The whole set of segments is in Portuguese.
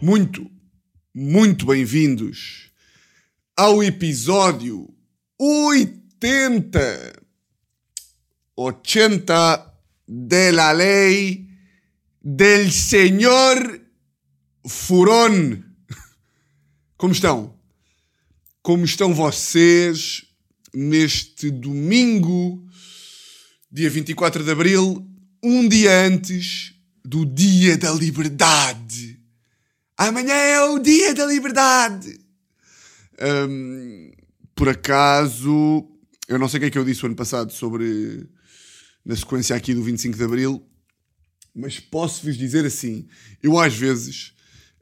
Muito, muito bem-vindos ao episódio 80 80 de la lei del Senhor Furón. Como estão? Como estão vocês neste domingo, dia 24 de abril, um dia antes do Dia da Liberdade? Amanhã é o Dia da Liberdade! Hum, por acaso, eu não sei o que é que eu disse o ano passado sobre. na sequência aqui do 25 de Abril, mas posso-vos dizer assim: eu às vezes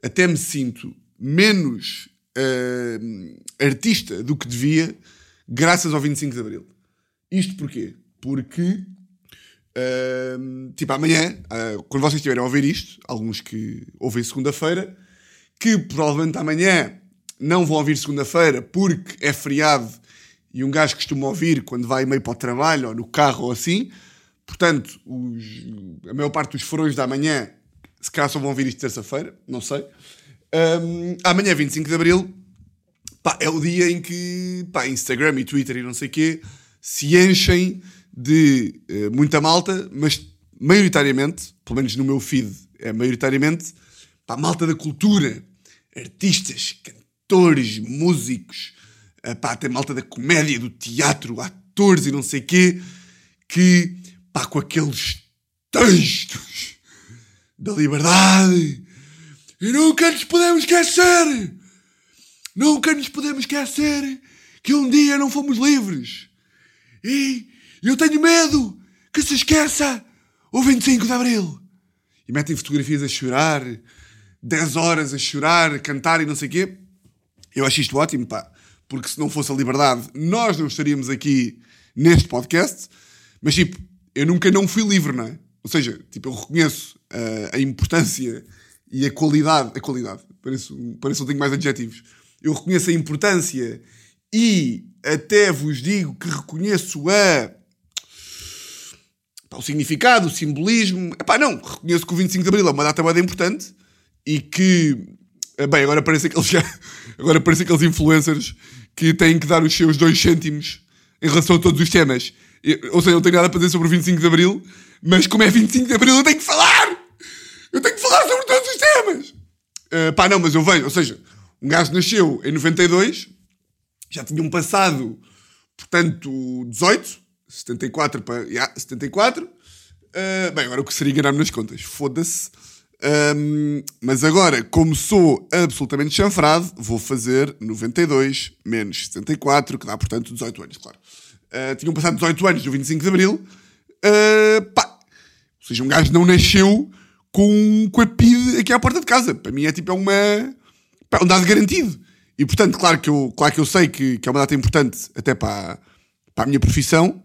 até me sinto menos hum, artista do que devia, graças ao 25 de Abril. Isto porquê? Porque. Tipo, amanhã, ah, quando vocês estiverem a ouvir isto, alguns que ouvem segunda-feira, que provavelmente amanhã não vão ouvir segunda-feira porque é feriado e um gajo costuma ouvir quando vai meio para o trabalho ou no carro ou assim. Portanto, os- a maior parte dos furões da manhã se calhar só vão ouvir isto terça-feira, não sei. Hum, amanhã, 25 de Abril, pá, é o dia em que pá, Instagram e Twitter e não sei o quê se enchem de eh, muita malta, mas maioritariamente, pelo menos no meu feed, é maioritariamente, pá, malta da cultura, artistas, cantores, músicos, eh, pá, até malta da comédia, do teatro, atores e não sei quê, que, pá, com aqueles textos da liberdade, e nunca nos podemos esquecer, nunca nos podemos esquecer que um dia não fomos livres. E eu tenho medo que se esqueça o 25 de Abril. E metem fotografias a chorar, 10 horas a chorar, a cantar e não sei o quê. Eu acho isto ótimo, pá. Porque se não fosse a liberdade, nós não estaríamos aqui neste podcast. Mas, tipo, eu nunca não fui livre, não é? Ou seja, tipo, eu reconheço ah, a importância e a qualidade... A qualidade, parece, parece que não tenho mais adjetivos. Eu reconheço a importância e até vos digo que reconheço a o significado, o simbolismo. Epá, não, reconheço que o 25 de Abril é uma data bem importante e que, eh, bem, agora parece aqueles, agora parece aqueles influencers que têm que dar os seus dois cêntimos em relação a todos os temas. Ou seja, eu não tenho nada para dizer sobre o 25 de Abril, mas como é 25 de Abril eu tenho que falar! Eu tenho que falar sobre todos os temas! Eh, pá, não, mas eu vejo, ou seja, um gajo nasceu em 92, já tinham passado, portanto, 18, 74 para. Yeah, 74. Uh, bem, agora o que seria enganar-me nas contas? Foda-se. Um, mas agora, como sou absolutamente chanfrado, vou fazer 92 menos 74, que dá, portanto, 18 anos, claro. Uh, tinham passado 18 anos do 25 de Abril. Uh, pá, ou seja, um gajo não nasceu com, com a PID aqui à porta de casa. Para mim é tipo é uma, pá, um dado garantido. E portanto, claro que eu, claro que eu sei que, que é uma data importante até para, para a minha profissão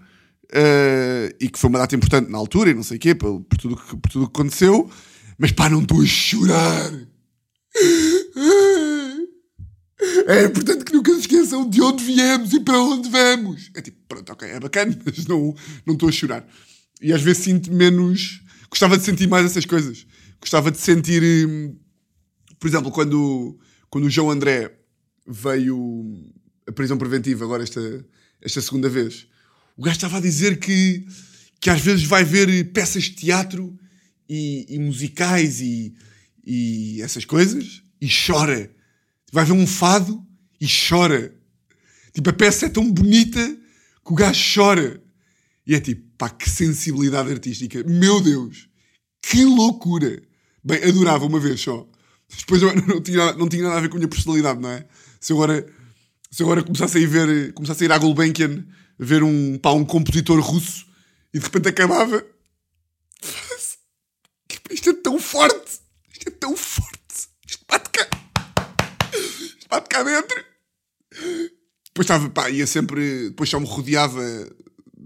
eh, e que foi uma data importante na altura e não sei o quê, por, por tudo que, por tudo que aconteceu. Mas pá, não estou a chorar. É importante que nunca se esqueçam de onde viemos e para onde vamos. É tipo, pronto, ok, é bacana, mas não não estou a chorar. E às vezes sinto menos. Gostava de sentir mais essas coisas. Gostava de sentir. hum, Por exemplo, quando, quando o João André veio a prisão preventiva, agora esta, esta segunda vez, o gajo estava a dizer que, que às vezes vai ver peças de teatro e, e musicais e, e essas coisas e chora. Vai ver um fado e chora. Tipo, a peça é tão bonita que o gajo chora. E é tipo, pá, que sensibilidade artística. Meu Deus, que loucura. Bem, adorava uma vez só. Depois eu não tinha, não tinha nada a ver com a minha personalidade, não é? Se agora, se agora começasse a ir ver, começasse a ir à Gulbenkian, ver um, pá, um compositor russo e de repente acabava. Isto é tão forte! Isto é tão forte! Isto bate cá! Isto bate cá dentro! Depois estava, pá, ia sempre. Depois só me rodeava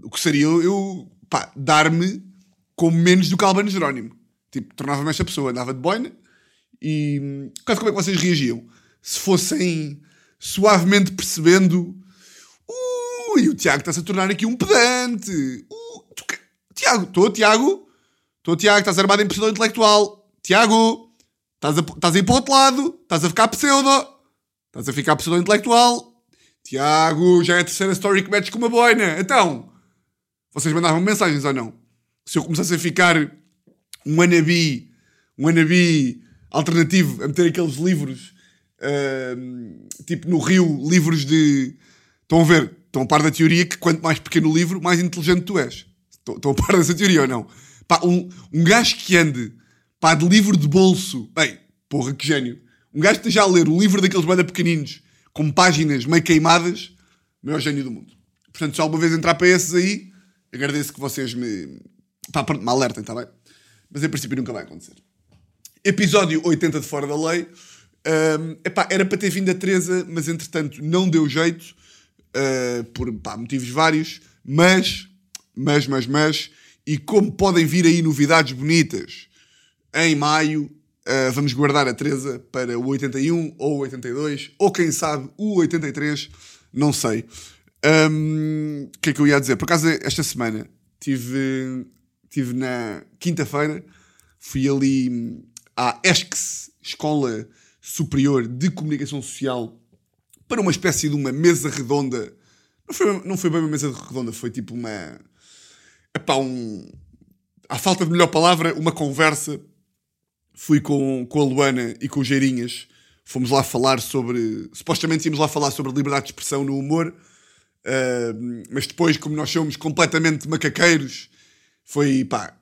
o que seria eu, pá, dar-me como menos do que Albano Jerónimo. Tipo, tornava-me esta pessoa, andava de boina e. Quase como é que vocês reagiam? Se fossem suavemente percebendo. Ui, o Tiago está-se a tornar aqui um pedante. Uh, tu Tiago, estou, Tiago? Estou, Tiago, estás armado em pseudo intelectual. Tiago, estás a, a ir para o outro lado. Estás a ficar pseudo. Estás a ficar pseudo intelectual. Tiago, já é a terceira story que metes com uma boina. Então, vocês mandavam mensagens ou não? Se eu começasse a ficar um wannabe, um wannabe alternativo, a meter aqueles livros, uh, tipo no Rio, livros de. Estão a ver? Estão a par da teoria que quanto mais pequeno o livro, mais inteligente tu és. Estão, estão a par dessa teoria ou não? Pá, um, um gajo que ande pá, de livro de bolso. Bem, porra, que gênio. Um gajo que esteja a ler o livro daqueles banda pequeninos, com páginas meio queimadas, maior gênio do mundo. Portanto, se alguma vez entrar para esses aí, agradeço que vocês me. Pá, pronto, me alertem, está bem? Mas em princípio nunca vai acontecer. Episódio 80 de Fora da Lei. Um, epá, era para ter vindo a Teresa, mas entretanto não deu jeito, uh, por pá, motivos vários, mas, mas, mas, mas, e como podem vir aí novidades bonitas em maio, uh, vamos guardar a Teresa para o 81 ou o 82, ou quem sabe o 83, não sei. O um, que é que eu ia dizer? Por acaso, esta semana tive, tive na quinta-feira, fui ali à ESCS, Escola Superior de Comunicação Social, para uma espécie de uma mesa redonda. Não foi, não foi bem uma mesa redonda, foi tipo uma. Epá, um. À falta de melhor palavra, uma conversa. Fui com, com a Luana e com o Geirinhas. Fomos lá falar sobre. Supostamente íamos lá falar sobre liberdade de expressão no humor. Uh, mas depois, como nós somos completamente macaqueiros, foi pá,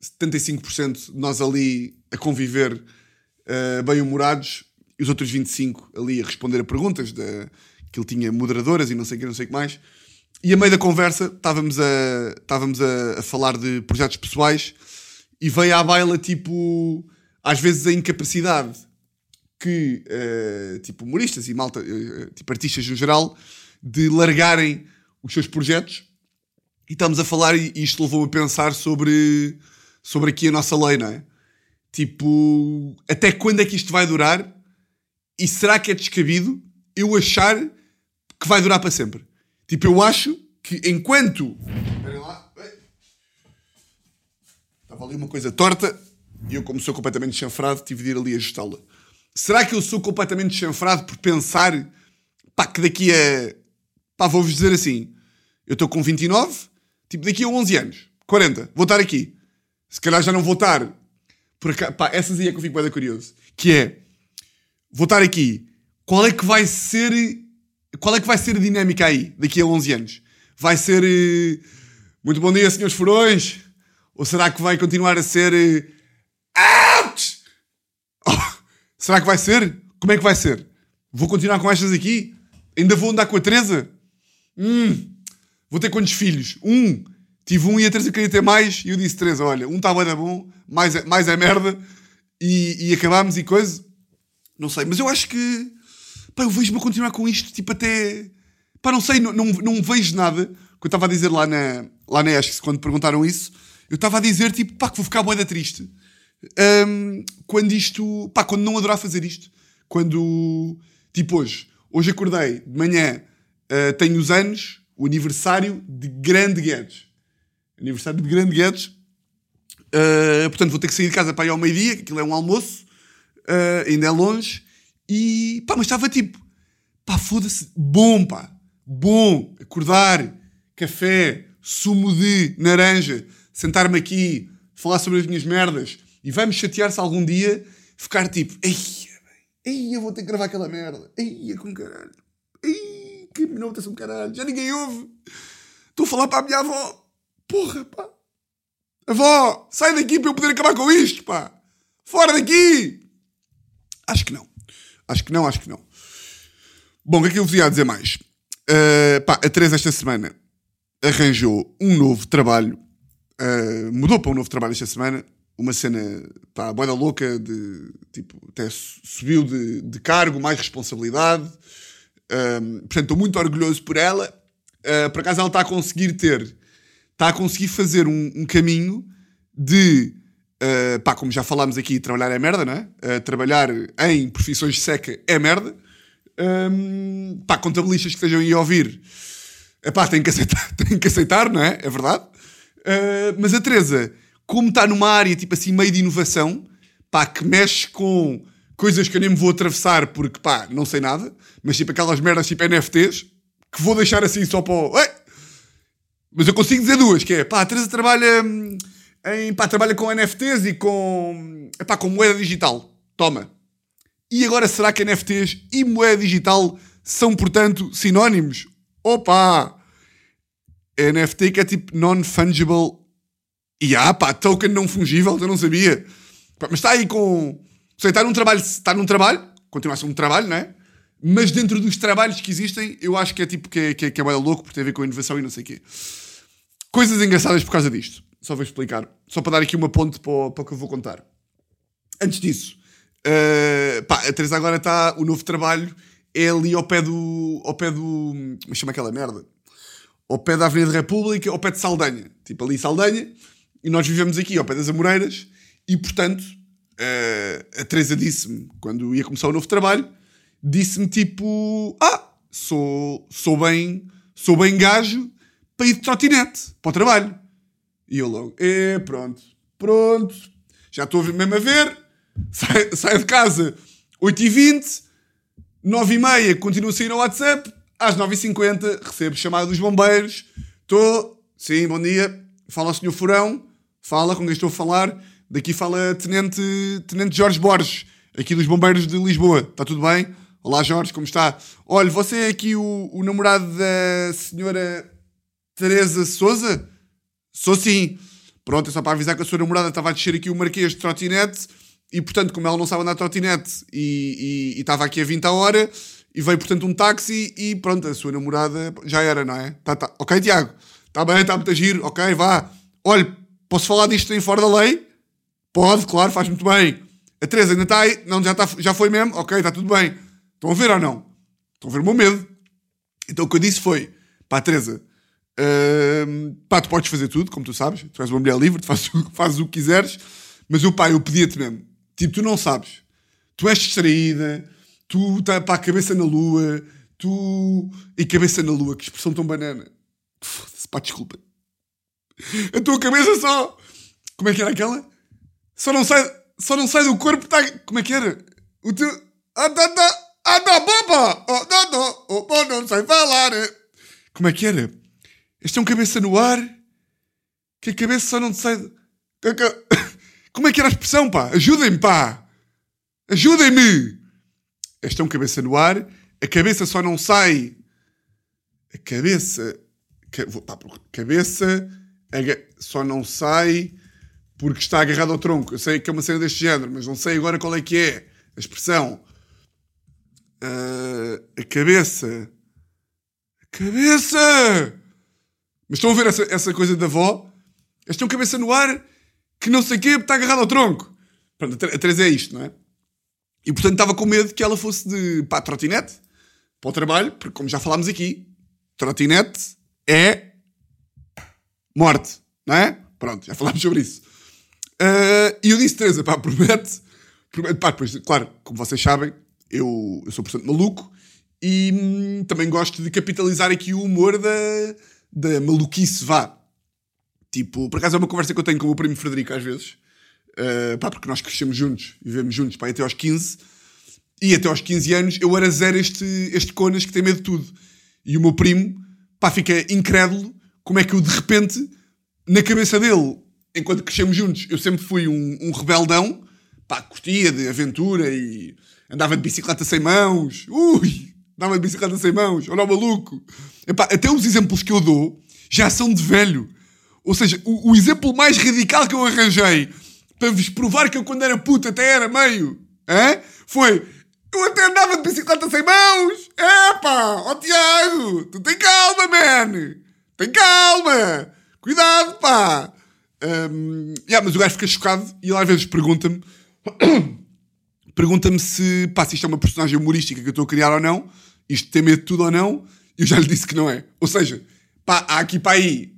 75% de nós ali a conviver uh, bem-humorados os outros 25% ali a responder a perguntas, de, que ele tinha moderadoras e não sei o que, não sei o que mais. E a meio da conversa estávamos a, estávamos a, a falar de projetos pessoais e veio à baila, tipo, às vezes a incapacidade que, uh, tipo, humoristas e malta, uh, tipo, artistas no geral, de largarem os seus projetos. E estamos a falar, e isto levou-me a pensar sobre, sobre aqui a nossa lei, não é? Tipo, até quando é que isto vai durar? E será que é descabido eu achar que vai durar para sempre? Tipo, eu acho que enquanto. Esperem lá. Estava ali uma coisa torta e eu, como sou completamente chanfrado, tive de ir ali ajustá-la. Será que eu sou completamente chanfrado por pensar pá, que daqui a Pá, vou-vos dizer assim: eu estou com 29, tipo, daqui a 11 anos, 40, vou estar aqui. Se calhar já não vou estar. Por pá, essas aí é que eu fico bem curioso. Que é, vou estar aqui. Qual é que vai ser. Qual é que vai ser a dinâmica aí, daqui a 11 anos? Vai ser. Uh, muito bom dia, senhores furões? Ou será que vai continuar a ser. Uh, ouch! Oh, será que vai ser? Como é que vai ser? Vou continuar com estas aqui? Ainda vou andar com a Teresa? Hum, vou ter quantos filhos? Um. Tive um e a Teresa queria ter mais. E eu disse, Teresa, olha, um está bem bom, mais é, mais é merda. E, e acabámos e coisa. Não sei, mas eu acho que. Pá, eu vejo-me a continuar com isto, tipo, até. Pá, não sei, não, não, não vejo nada. Que eu estava a dizer lá na, lá na ESC, quando perguntaram isso, eu estava a dizer, tipo, pá, que vou ficar boeda triste. Um, quando isto. Pá, quando não adorar fazer isto. Quando. Tipo, hoje. Hoje acordei de manhã uh, tenho os anos, o aniversário de Grande Guedes. Aniversário de Grande Guedes. Uh, portanto, vou ter que sair de casa para ir ao meio-dia, que aquilo é um almoço, uh, ainda é longe. E pá, mas estava tipo, pá, foda-se, bom, pá, bom, acordar, café, sumo de naranja, sentar-me aqui, falar sobre as minhas merdas e vai-me chatear se algum dia ficar tipo, ei, ei, eu vou ter que gravar aquela merda, ei, com caralho, ei que um caralho, já ninguém ouve. Estou a falar para a minha avó. Porra, pá. Avó, sai daqui para eu poder acabar com isto, pá. Fora daqui. Acho que não. Acho que não, acho que não. Bom, o que é que eu vos ia dizer mais? Uh, pá, a Teresa esta semana arranjou um novo trabalho. Uh, mudou para um novo trabalho esta semana. Uma cena, pá, boeda louca, de, tipo, até subiu de, de cargo, mais responsabilidade. Um, portanto, estou muito orgulhoso por ela. Uh, por acaso, ela está a conseguir ter, está a conseguir fazer um, um caminho de, uh, pá, como já falámos aqui, trabalhar é merda, não é? Uh, trabalhar em profissões de seca é merda. Um, pá, contabilistas que estejam aí a ouvir, pá, têm que aceitar, têm que aceitar, não é? É verdade. Uh, mas a Teresa como está numa área tipo assim meio de inovação, pá, que mexe com coisas que eu nem me vou atravessar porque pá, não sei nada, mas tipo aquelas merdas tipo NFTs, que vou deixar assim só para o. Mas eu consigo dizer duas, que é pá, a Teresa trabalha hum, em. pá, trabalha com NFTs e com. pá, com moeda digital. Toma. E agora será que NFTs e moeda digital são, portanto, sinónimos? Opa! NFT que é tipo non-fungible. E ah, pá, token não fungível, eu não sabia. Pá, mas está aí com. Sei, está num trabalho, está num trabalho, continua a ser um trabalho, não é? Mas dentro dos trabalhos que existem, eu acho que é tipo que é, que é, que é louco por ter a ver com inovação e não sei o quê. Coisas engraçadas por causa disto. Só vou explicar. Só para dar aqui uma ponte para o, para o que eu vou contar. Antes disso, uh, pá, a Teresa agora está. O novo trabalho é ali ao pé do. ao pé do. Como é chama aquela merda? Ao pé da Avenida República, ao pé de Saldanha. Tipo ali Saldanha. E nós vivemos aqui ao pé das Amoreiras. E portanto, uh, a Teresa disse-me, quando ia começar o novo trabalho, disse-me tipo: Ah, sou, sou bem. Sou bem gajo para ir de trotinete para o trabalho. E eu logo, é, pronto, pronto, já estou mesmo a ver, saio de casa 8h20, 9h30 continuo a sair no WhatsApp, às 9h50 recebo chamada dos bombeiros, estou, sim, bom dia, fala o senhor Furão, fala com quem estou a falar, daqui fala Tenente, Tenente Jorge Borges, aqui dos bombeiros de Lisboa, está tudo bem? Olá Jorge, como está? Olha, você é aqui o, o namorado da senhora Teresa Souza? Sou sim. Pronto, é só para avisar que a sua namorada estava a descer aqui o Marquês de trotinete e, portanto, como ela não sabe andar de trotinete e, e, e estava aqui a 20 a hora e veio, portanto, um táxi e pronto, a sua namorada já era, não é? Tá, tá. Ok, Tiago? Está bem, está muito a giro. Ok, vá. Olha, posso falar disto em fora da lei? Pode, claro, faz muito bem. A Teresa ainda está aí? Não, já, está, já foi mesmo? Ok, está tudo bem. Estão a ver ou não? Estão a ver o meu medo. Então o que eu disse foi, pá, Teresa, Pá, tu podes fazer tudo, como tu sabes. Tu és uma mulher livre, tu fazes, fazes o que quiseres. Mas eu, pá, eu pedia-te mesmo. Tipo, tu não sabes. Tu és distraída, tu está a cabeça na lua, tu. E cabeça na lua, que expressão tão banana. Foda-se, pá, desculpa. A tua cabeça só. Como é que era aquela? Só não sai, só não sai do corpo, tá. Como é que era? O teu. Ah, tá, tá. Ah, tá, boba! Oh, não, não, oh, não sei falar. Como é que era? Este é um cabeça no ar que a cabeça só não sai. Como é que era a expressão, pá? Ajudem-me, pá! Ajudem-me! Este é um cabeça no ar, a cabeça só não sai. A cabeça. Cabeça só não sai porque está agarrado ao tronco. Eu sei que é uma cena deste género, mas não sei agora qual é que é a expressão. Uh, a cabeça. A cabeça! Mas estão a ver essa, essa coisa da avó? Eles têm cabeça no ar que não sei o quê está agarrado ao tronco. Pronto, a Teresa é isto, não é? E portanto estava com medo que ela fosse de pá, trotinete para o trabalho, porque como já falámos aqui, trotinete é morte, não é? Pronto, já falámos sobre isso. Uh, e eu disse, Teresa, pá, promete, promete, pá, depois, claro, como vocês sabem, eu, eu sou portanto maluco e hum, também gosto de capitalizar aqui o humor da, da maluquice, vá. Tipo, por acaso é uma conversa que eu tenho com o meu primo Frederico às vezes. Uh, pá, porque nós crescemos juntos, vivemos juntos, pá, até aos 15. E até aos 15 anos eu era zero este, este conas que tem medo de tudo. E o meu primo, pá, fica incrédulo como é que eu de repente, na cabeça dele, enquanto crescemos juntos, eu sempre fui um, um rebeldão, pá, curtia de aventura e andava de bicicleta sem mãos. Ui! De bicicleta sem mãos, olha o maluco. Epá, até os exemplos que eu dou já são de velho. Ou seja, o, o, exemplo mais radical que eu arranjei para vos provar que eu, quando era puto, até era meio, hein? foi eu até andava de bicicleta sem mãos. Epá, ó oh, Tiago, tu tem calma, man. Tem calma. Cuidado, pá. Um, yeah, mas o gajo fica chocado e ele às vezes pergunta-me pergunta-me se, pá, se isto é uma personagem humorística que eu estou a criar ou não, isto tem medo de tudo ou não, e eu já lhe disse que não é. Ou seja, pá, há aqui para aí,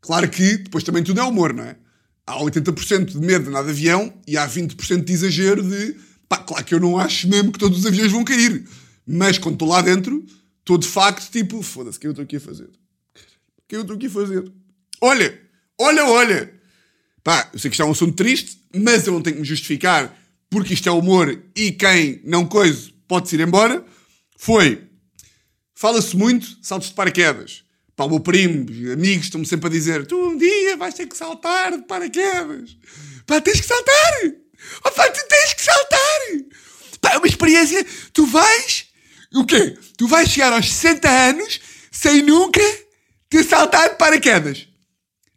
claro que depois também tudo é humor, não é? Há 80% de medo de andar de avião e há 20% de exagero de, pá, claro que eu não acho mesmo que todos os aviões vão cair, mas quando estou lá dentro, estou de facto tipo, foda-se, o que eu estou aqui a fazer? O que eu estou aqui a fazer? Olha, olha, olha! Pá, eu sei que isto é um assunto triste, mas eu não tenho que me justificar porque isto é humor e quem não coisa pode-se ir embora. Foi, fala-se muito, saltos de paraquedas. Pá, o meu primo, amigos estão-me sempre a dizer: tu um dia vais ter que saltar de paraquedas. Pá, tens que saltar! Oh, pá, tu tens que saltar! Pá, é uma experiência. Tu vais. O quê? Tu vais chegar aos 60 anos sem nunca ter saltado de paraquedas.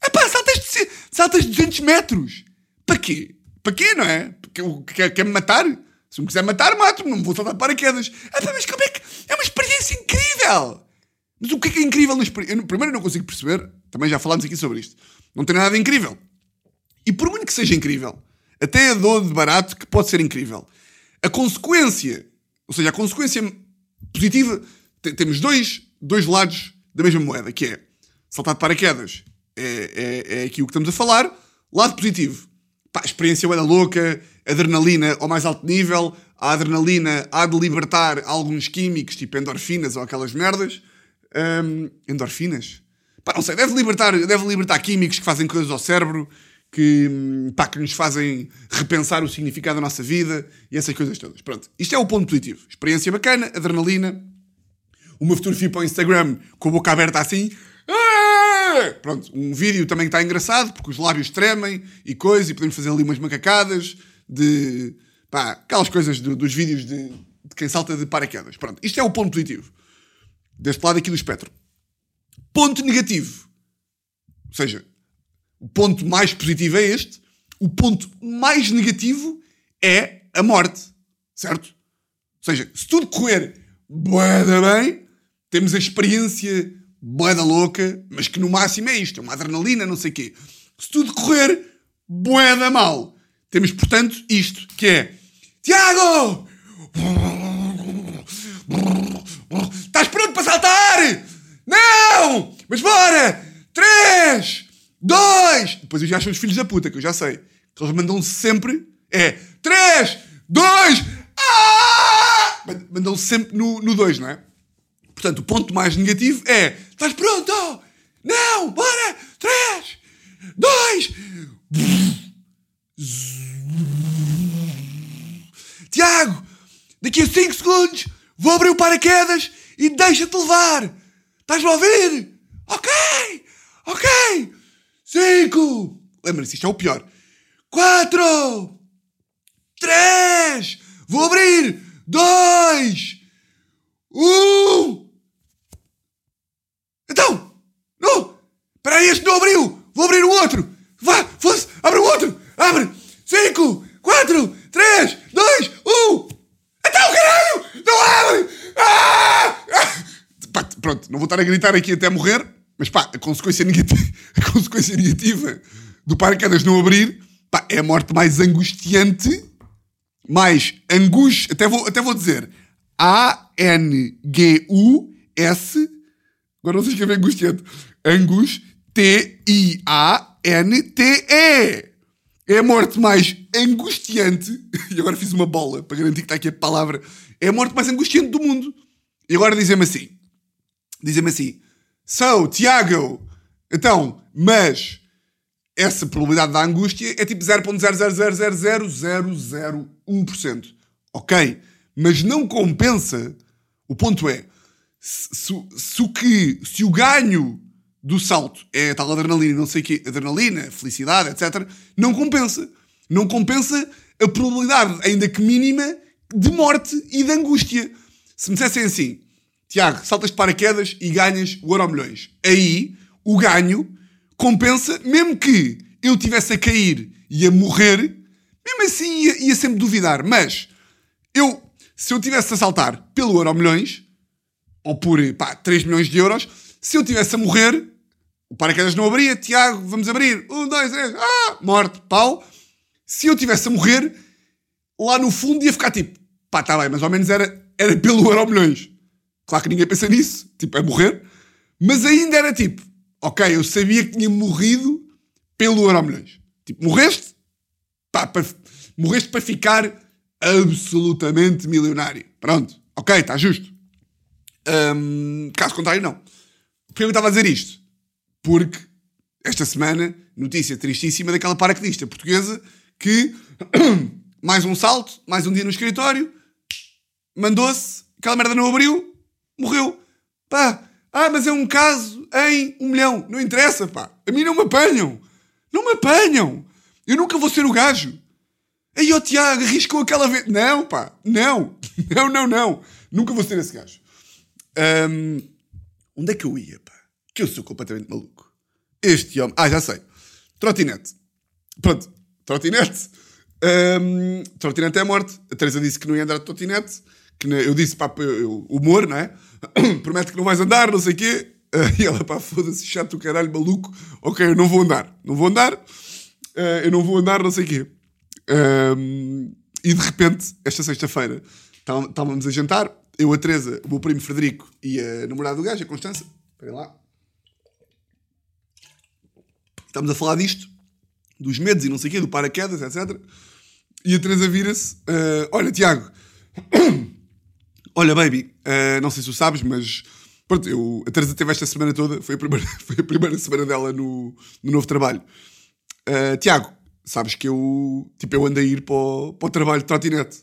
É pá, saltas, saltas 200 metros. Para quê? Para quê, não é? Quer, quer me matar? Se me quiser matar, mato-me. Não vou saltar de paraquedas. É pá, mas como é que. É uma experiência incrível! Mas o que é que é incrível na experiência? Primeiro, eu não consigo perceber. Também já falámos aqui sobre isto. Não tem nada de incrível. E por muito que seja incrível, até a dor de barato que pode ser incrível. A consequência, ou seja, a consequência positiva, temos dois, dois lados da mesma moeda, que é saltar de paraquedas. É, é, é aqui o que estamos a falar. Lado positivo. Pá, experiência da louca, adrenalina ao mais alto nível. A adrenalina há de libertar alguns químicos, tipo endorfinas ou aquelas merdas. Um, endorfinas? Pá, não sei, deve libertar, deve libertar químicos que fazem coisas ao cérebro que, pá, que nos fazem repensar o significado da nossa vida e essas coisas todas. Pronto, isto é o ponto positivo. Experiência bacana, adrenalina, uma fotografia para o Instagram com a boca aberta assim. Ah! Pronto, um vídeo também que está engraçado porque os lábios tremem e coisas e podemos fazer ali umas macacadas de. pá, aquelas coisas do, dos vídeos de, de quem salta de paraquedas. Pronto, isto é o ponto positivo. Deste lado aqui do espectro. Ponto negativo. Ou seja, o ponto mais positivo é este. O ponto mais negativo é a morte. Certo? Ou seja, se tudo correr boeda bem, temos a experiência boeda louca, mas que no máximo é isto, é uma adrenalina, não sei o quê. Se tudo correr boeda mal, temos, portanto, isto, que é Tiago! Estás pronto para saltar? Não! Mas bora! Três! dois. Depois eu já acho os filhos da puta, que eu já sei. Que eles mandam sempre. É três, dois. Ah! Mandam sempre no, no dois, não é? Portanto, o ponto mais negativo é: estás pronto? Não, bora! Três, dois. Tiago, daqui a 5 segundos vou abrir o paraquedas e deixa-te levar. Estás a ouvir? Ok, ok. Cinco! Lembra-se, isto é o pior. Quatro! Três! Vou abrir! Dois! Um! Então! Não! Espera aí, este não abriu! Vou abrir o outro! Vá! Fosse! Abre o outro! Abre! Cinco! Quatro! Três! Dois! Um! Então, caralho! Não abre! Ah! Pronto, não vou estar a gritar aqui até morrer mas pá, a consequência negativa, a consequência negativa do paraquedas não abrir pá, é a morte mais angustiante, mais angus, até vou, até vou dizer A-N-G-U-S, agora não sei escrever angustiante, angus, T-I-A-N-T-E. É a morte mais angustiante, e agora fiz uma bola para garantir que está aqui a palavra, é a morte mais angustiante do mundo. E agora dizem-me assim, dizem-me assim, So, Tiago, então, mas essa probabilidade da angústia é tipo 0.0000001%. Ok, mas não compensa. O ponto é, se, se, o que, se o ganho do salto é tal adrenalina, não sei o quê, adrenalina, felicidade, etc., não compensa. Não compensa a probabilidade, ainda que mínima, de morte e de angústia. Se me dissessem assim, Tiago, saltas de paraquedas e ganhas o Euro Milhões. Aí, o ganho compensa, mesmo que eu tivesse a cair e a morrer, mesmo assim ia, ia sempre duvidar. Mas, eu, se eu tivesse a saltar pelo Euro Milhões, ou por, pá, 3 milhões de euros, se eu tivesse a morrer, o paraquedas não abria, Tiago, vamos abrir, um, dois, três, ah, morte, pau. Se eu tivesse a morrer, lá no fundo ia ficar tipo, pá, tá bem, mas ao menos era, era pelo Euro Milhões. Claro que ninguém pensa nisso, tipo, é morrer. Mas ainda era tipo, ok, eu sabia que tinha morrido pelo Euromilhões. Tipo, morreste? Pá, morreste para ficar absolutamente milionário. Pronto, ok, está justo. Um, caso contrário, não. Porquê eu estava a dizer isto? Porque esta semana, notícia tristíssima daquela paraquedista portuguesa que mais um salto, mais um dia no escritório, mandou-se, aquela merda não abriu, morreu. Pá, ah, mas é um caso em um milhão. Não interessa, pá. A mim não me apanham. Não me apanham. Eu nunca vou ser o gajo. Aí, ó Tiago, arriscou aquela vez. Não, pá. Não. Não, não, não. Nunca vou ser esse gajo. Ahm, onde é que eu ia, pá? Que eu sou completamente maluco. Este homem. Ah, já sei. Trotinete. Pronto. Trotinete. Ahm, trotinete é morte. A Teresa disse que não ia andar de trotinete. Que não- eu disse, pá, eu- humor, não é? Promete que não vais andar, não sei o quê. Ah, e ela, pá, foda-se, chato do caralho, maluco. Ok, eu não vou andar. Não vou andar. Ah, eu não vou andar, não sei o quê. Ahm, e de repente, esta sexta-feira, tá- estávamos a jantar. Eu, a Teresa, o meu primo Frederico e a namorada do gajo, a Constança. Esperem lá. Estamos a falar disto, dos medos e não sei o quê, do paraquedas, etc. E a Teresa vira-se: ah, Olha, Tiago, olha, baby, ah, não sei se tu sabes, mas pronto, eu, a Teresa teve esta semana toda, foi a primeira, foi a primeira semana dela no, no novo trabalho. Ah, Tiago, sabes que eu, tipo, eu ando a ir para o, para o trabalho de trotinete.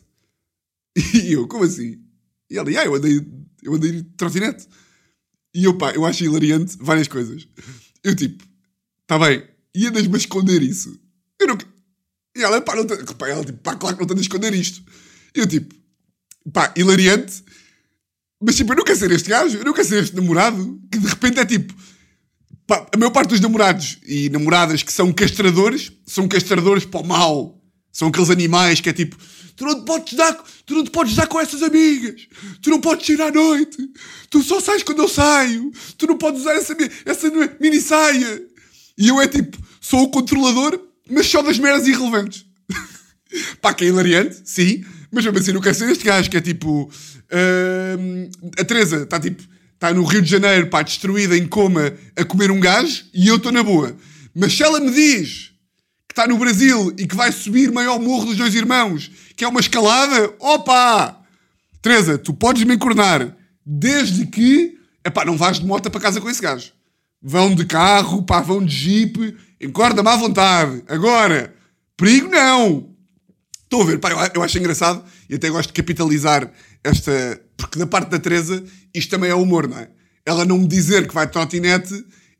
E eu, como assim? E ela, ah, eu andei, eu andei de trotinete. E eu, pá, eu acho hilariante várias coisas. Eu, tipo, tá bem, e andas-me a esconder isso? Eu não. E ela, pá, não te... ela, tipo, pá, claro que não tenho a esconder isto. E eu, tipo, pá, hilariante, mas tipo, eu não quero ser este gajo, eu não quero ser este namorado, que de repente é tipo. Pá, a maior parte dos namorados e namoradas que são castradores são castradores para o mal. São aqueles animais que é tipo: tu não te podes dar, tu não te podes dar com essas amigas, tu não podes sair à noite, tu só sais quando eu saio, tu não podes usar essa, essa mini saia. E eu é tipo: sou o controlador, mas só das merdas irrelevantes. Pá, que é hilariante, sim, mas mesmo assim não quero ser este gajo que é tipo. hum, a Teresa está tipo. Está no Rio de Janeiro, pá, destruída em coma a comer um gajo e eu estou na boa. Mas se ela me diz está no Brasil e que vai subir maior morro dos dois irmãos, que é uma escalada, opa! Teresa, tu podes me encornar desde que, epá, não vais de moto para casa com esse gajo. Vão de carro, pá, vão de jeep, encorda-me à vontade. Agora, perigo não. Estou a ver, pá, eu, eu acho engraçado e até gosto de capitalizar esta. Porque da parte da Teresa, isto também é humor, não é? Ela não me dizer que vai de trotinete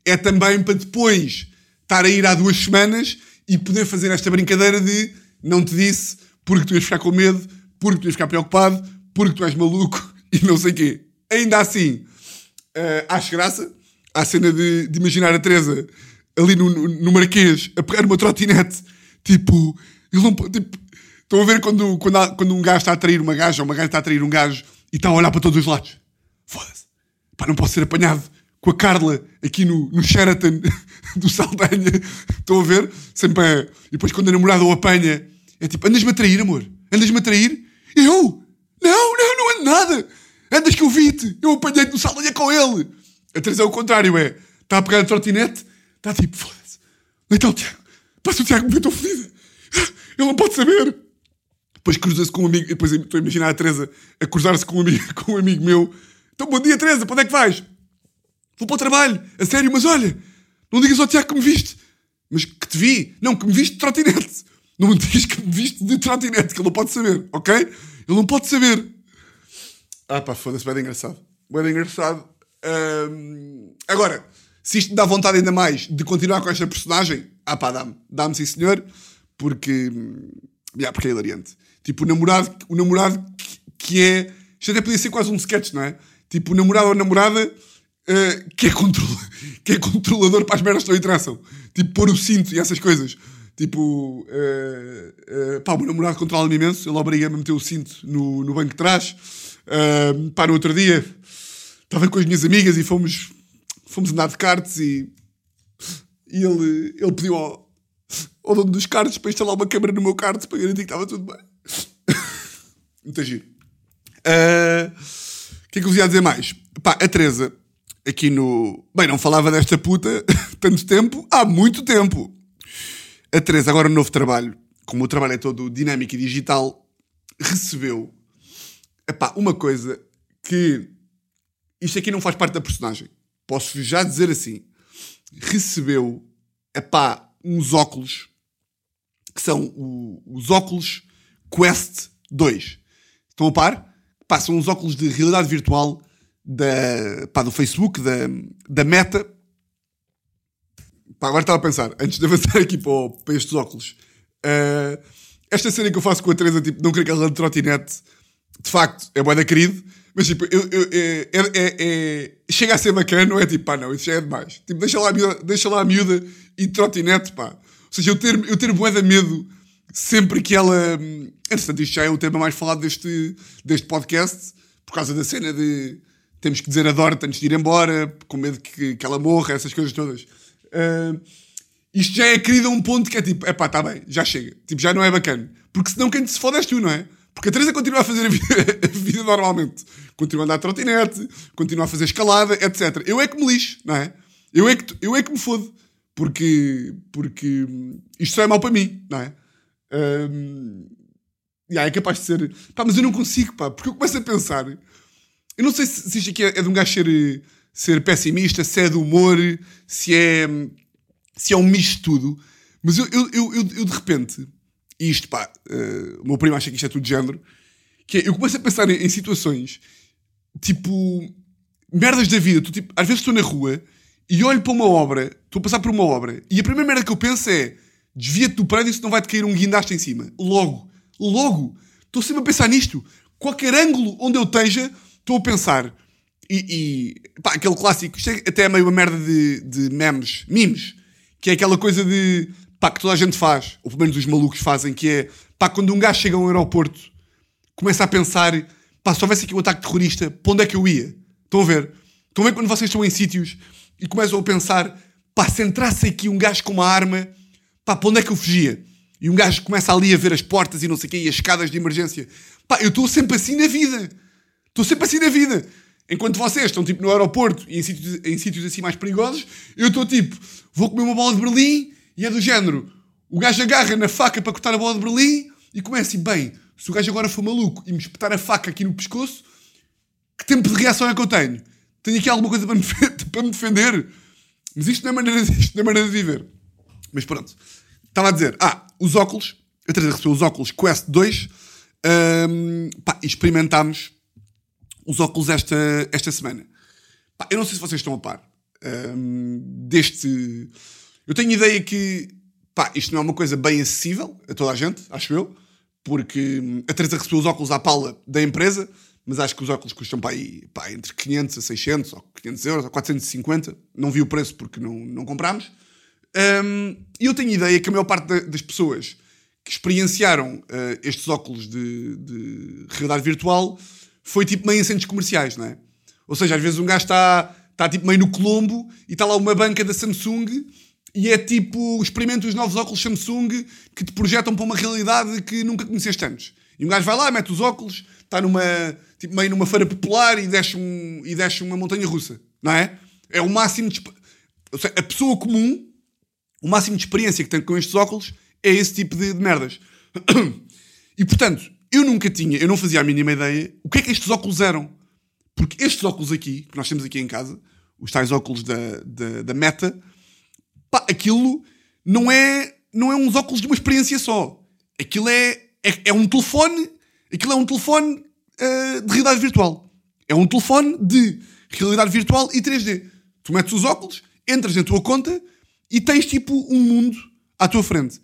é também para depois estar a ir há duas semanas e poder fazer esta brincadeira de não te disse porque tu ias ficar com medo, porque tu ias ficar preocupado, porque tu és maluco e não sei quê. Ainda assim, eh, acho graça à cena de, de imaginar a Teresa ali no, no, Marquês a pegar uma trotinete, tipo, ele não tipo, estão a ver quando, quando, há- quando um gajo está a atrair uma gaja ou uma gaja está a atrair um gajo e está a olhar para todos os lados. Foda-se. Pá, não posso ser apanhado com a Carla aqui no, no Sheraton do Saldanha. Estão a ver? Sempre a... E depois quando a namorada o apanha, é tipo, andas-me a trair, amor? Andas-me a trair? Eu? Não, não, não ando nada. Andas que eu vi-te. Eu apanhei-te no Saldanha com ele. A Teresa é o contrário, é. Está a pegar a trotinete, está tipo, foda-se. Então, Tiago, passa o Tiago, me estou fodida. Ele não pode saber. Depois cruza-se com um amigo. Depois estou a imaginar a Teresa a cruzar-se com um amigo, com um amigo meu. Então, bom dia, Teresa, para onde é que vais? Vou para o trabalho, a sério, mas olha, não digas ao Tiago que me viste. Mas que te vi. Não, que me viste de trotinete. Não me digas que me viste de trotinete, que ele não pode saber, ok? Ele não pode saber. Ah pá, foda-se, dar engraçado. Dar engraçado. Agora, se isto me dá vontade ainda mais de continuar com esta personagem, ah pá, dá-me. Dá-me sim senhor, porque... hum, Yeah, porque é hilariante. Tipo, o namorado, o namorado que, que é... Isto até podia ser quase um sketch, não é? Tipo, o namorado ou namorada eh, que, é que é controlador para as merdas que não interessam. Tipo, pôr o cinto e essas coisas. Tipo, eh, eh, pá, o meu namorado controla-me imenso. Ele obriga-me a meter o cinto no, no banco de trás. Uh, pá, no outro dia estava com as minhas amigas e fomos, fomos andar de karts e, e ele, ele pediu ao, ao dono dos karts para instalar uma câmera no meu kart para garantir que estava tudo bem. Muito giro. Uh, O que é que eu vos ia dizer mais? Pá, a Teresa, aqui no. Bem, não falava desta puta tanto tempo, há muito tempo. A Teresa, agora no novo trabalho, como o trabalho é todo dinâmico e digital, recebeu epá, uma coisa que. Isto aqui não faz parte da personagem. Posso já dizer assim. Recebeu é pá, uns óculos que são o- os óculos Quest 2. Estão a par? São os óculos de realidade virtual da, pá, do Facebook, da, da Meta. Pá, agora estava a pensar, antes de avançar aqui para, o- para estes óculos, eh, esta cena que eu faço com a Teresa, tipo, não querer que ela ande de trotinete, de facto, é boa da querido, mas tipo, eu, eu- é, é- é- é- chega a ser bacana, não é tipo, pá, não, isso já é demais. Tipo, deixa lá a miúda, deixa lá a miúda e trotinete, pá. Ou seja, eu ter, eu ter bué de medo sempre que ela. hum, Entretanto, isto já é o tema mais falado deste, deste podcast, por causa da cena de temos que dizer a Dorothy antes de ir embora, com medo que, que ela morra, essas coisas todas. Ah, isto já é querido a um ponto que é tipo, epá, tá bem, já chega. Tipo, já não é bacana. Porque senão quem te se fode és tu, não é? Porque a Teresa continua a fazer a vida, a vida normalmente. Continua a andar de trotinete, continua a fazer escalada, etc. Eu é que me lixo, não é? Eu é que, eu é que me fodo. Porque, porque isto só é mau para mim, não é? Hum, yeah, é capaz de ser. Pá, mas eu não consigo, pá, porque eu começo a pensar. Eu não sei se, se isto aqui é, é de um gajo ser, ser pessimista, se é de humor, se é, se é um misto de tudo, mas eu, eu, eu, eu, de repente, e isto pá, eh, o meu primo acha que isto é tudo de género, que é, eu começo a pensar em, em situações tipo merdas da vida. Tu, tipo, às vezes estou na rua e olho para uma obra, estou a passar por uma obra, e a primeira merda que eu penso é desvia-te do prédio senão vai-te cair um guindaste em cima. Logo, logo, estou sempre a pensar nisto. Qualquer ângulo onde eu esteja, estou a pensar. E, e pá, aquele clássico, isto é até é meio uma merda de, de memes, memes, que é aquela coisa de pá, que toda a gente faz, ou pelo menos os malucos fazem, que é pá, quando um gajo chega a um aeroporto, começa a pensar, pá, se houvesse aqui um ataque terrorista, para onde é que eu ia? Estão a ver? Estão a ver quando vocês estão em sítios e começam a pensar, pá, se entrasse aqui um gajo com uma arma, pá, para onde é que eu fugia? E um gajo começa ali a ver as portas e não sei o quê, e as escadas de emergência. Pá, eu estou sempre assim na vida. Estou sempre assim na vida. Enquanto vocês estão tipo no aeroporto e em sítios, em sítios assim mais perigosos, eu estou tipo, vou comer uma bola de Berlim e é do género. O gajo agarra na faca para cortar a bola de Berlim e começa assim, bem, se o gajo agora for maluco e me espetar a faca aqui no pescoço, que tempo de reação é que eu tenho? Tenho aqui alguma coisa para me, para me defender? Mas isto não, é maneira, isto não é maneira de viver. Mas pronto. Estava a dizer, ah, os óculos, a Teresa recebeu os óculos Quest 2 hum, pá, experimentámos os óculos esta, esta semana. Pá, eu não sei se vocês estão a par hum, deste. Eu tenho ideia que pá, isto não é uma coisa bem acessível a toda a gente, acho eu, porque hum, a Teresa recebeu os óculos à pala da empresa, mas acho que os óculos custam pá, aí, pá, entre 500 a 600, ou 500 euros, ou 450. Não vi o preço porque não, não comprámos. Hum, E eu tenho ideia que a maior parte da- das pessoas que experienciaram eh, estes óculos de, de realidade virtual foi tipo meio em centros comerciais, não é? Ou seja, às vezes um gajo está está tipo meio no Colombo e está lá uma banca da Samsung e é tipo, experimenta os novos óculos Samsung que te projetam para uma realidade que nunca conheceste antes. E um gajo vai lá, mete os óculos, está numa, tipo, meio numa feira popular e desce, um, e desce uma montanha russa, não é? É o máximo de... seja, a pessoa comum o máximo de experiência que tenho com estes óculos é esse tipo de, de merdas. E portanto, eu nunca tinha, eu não fazia a mínima ideia o que é que estes óculos eram. Porque estes óculos aqui, que nós temos aqui em casa, os tais óculos da, da, da Meta, pá, aquilo não é, não é uns óculos de uma experiência só. Aquilo é, é, é um telefone, aquilo é um telefone ah, de realidade virtual. É um telefone de realidade virtual e 3D. Tu metes os óculos, entras na tua conta e tens tipo um mundo à tua frente.